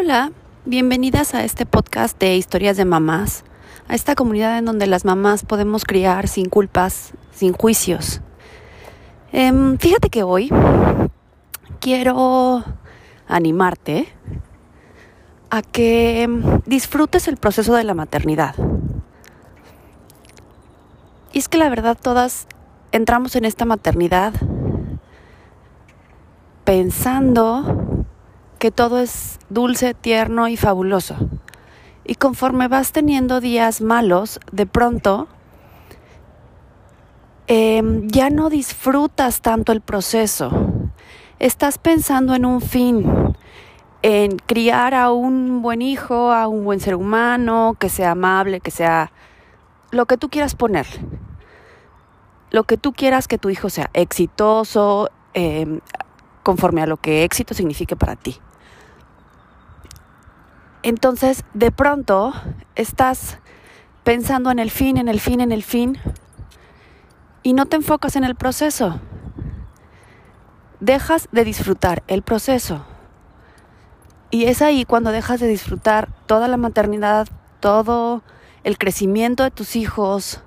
Hola, bienvenidas a este podcast de historias de mamás, a esta comunidad en donde las mamás podemos criar sin culpas, sin juicios. Em, fíjate que hoy quiero animarte a que disfrutes el proceso de la maternidad. Y es que la verdad todas entramos en esta maternidad pensando que todo es dulce, tierno y fabuloso. Y conforme vas teniendo días malos, de pronto em, ya no disfrutas tanto el proceso. Estás pensando en un fin, en criar a un buen hijo, a un buen ser humano, que sea amable, que sea lo que tú quieras poner. Lo que tú quieras que tu hijo sea exitoso, em, conforme a lo que éxito signifique para ti. Entonces, de pronto, estás pensando en el fin, en el fin, en el fin, y no te enfocas en el proceso. Dejas de disfrutar el proceso. Y es ahí cuando dejas de disfrutar toda la maternidad, todo el crecimiento de tus hijos.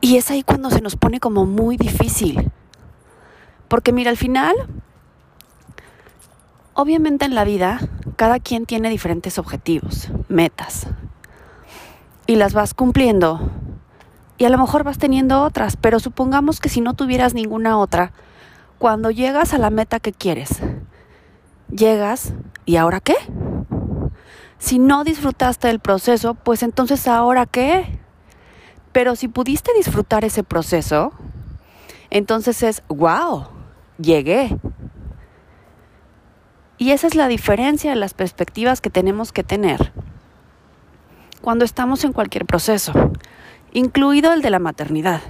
Y es ahí cuando se nos pone como muy difícil. Porque mira, al final Obviamente en la vida cada quien tiene diferentes objetivos, metas, y las vas cumpliendo. Y a lo mejor vas teniendo otras, pero supongamos que si no tuvieras ninguna otra, cuando llegas a la meta que quieres, llegas y ahora qué? Si no disfrutaste del proceso, pues entonces ahora qué? Pero si pudiste disfrutar ese proceso, entonces es, wow, llegué, y esa es la diferencia de las perspectivas que tenemos que tener cuando estamos en cualquier proceso, incluido el de la maternidad.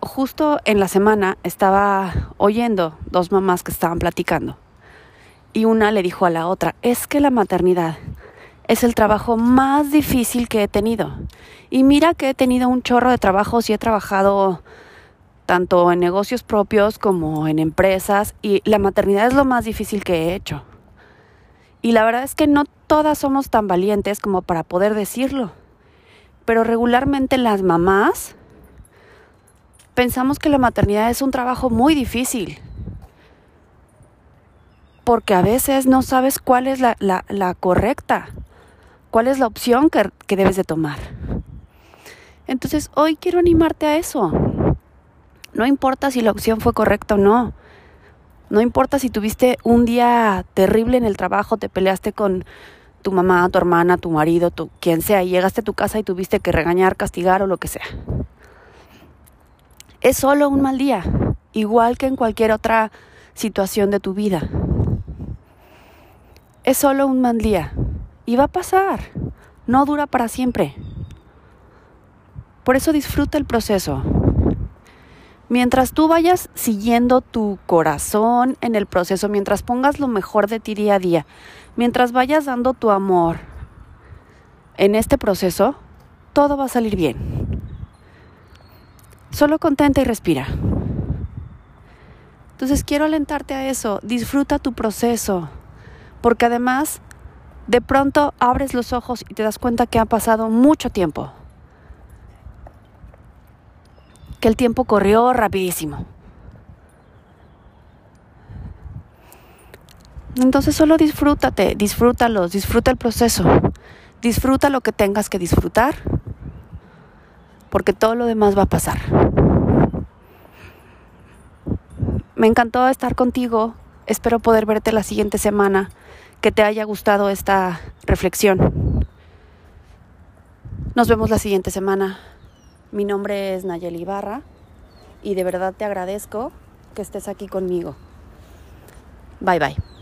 justo en la semana estaba oyendo dos mamás que estaban platicando y una le dijo a la otra, es que la maternidad es el trabajo más difícil que he tenido. Y mira que he tenido un chorro de trabajos y he trabajado tanto en negocios propios como en empresas, y la maternidad es lo más difícil que he hecho. Y la verdad es que no todas somos tan valientes como para poder decirlo, pero regularmente las mamás pensamos que la maternidad es un trabajo muy difícil, porque a veces no sabes cuál es la, correcta, cuál es la opción que, que debes de tomar. Entonces hoy quiero animarte a eso no importa si la opción fue correcta o no. No importa si tuviste un día terrible en el trabajo, te peleaste con tu mamá, tu hermana, tu marido, tu, quien sea, y llegaste a tu casa y tuviste que regañar, castigar o lo que sea. Es solo un mal día, igual que en cualquier otra situación de tu vida. Es solo un mal día y va a pasar, no dura para siempre. Por eso disfruta el proceso, Mientras tú vayas siguiendo tu corazón en el proceso, mientras pongas lo mejor de ti día a día, mientras vayas dando tu amor en este proceso, todo va a salir bien. Solo contenta y respira. Entonces quiero alentarte a eso, disfruta tu proceso, porque además de pronto abres los ojos y te das cuenta que ha pasado mucho tiempo. Que el tiempo corrió rapidísimo. Entonces solo disfrútate, disfrútalos, disfruta el proceso, disfruta lo que tengas que disfrutar, porque todo lo demás va a pasar. Me encantó estar contigo, espero poder verte la siguiente semana, que te haya gustado esta reflexión. Nos vemos la siguiente semana. Mi nombre es Nayeli Ibarra y de verdad te agradezco que estés aquí conmigo. Bye bye.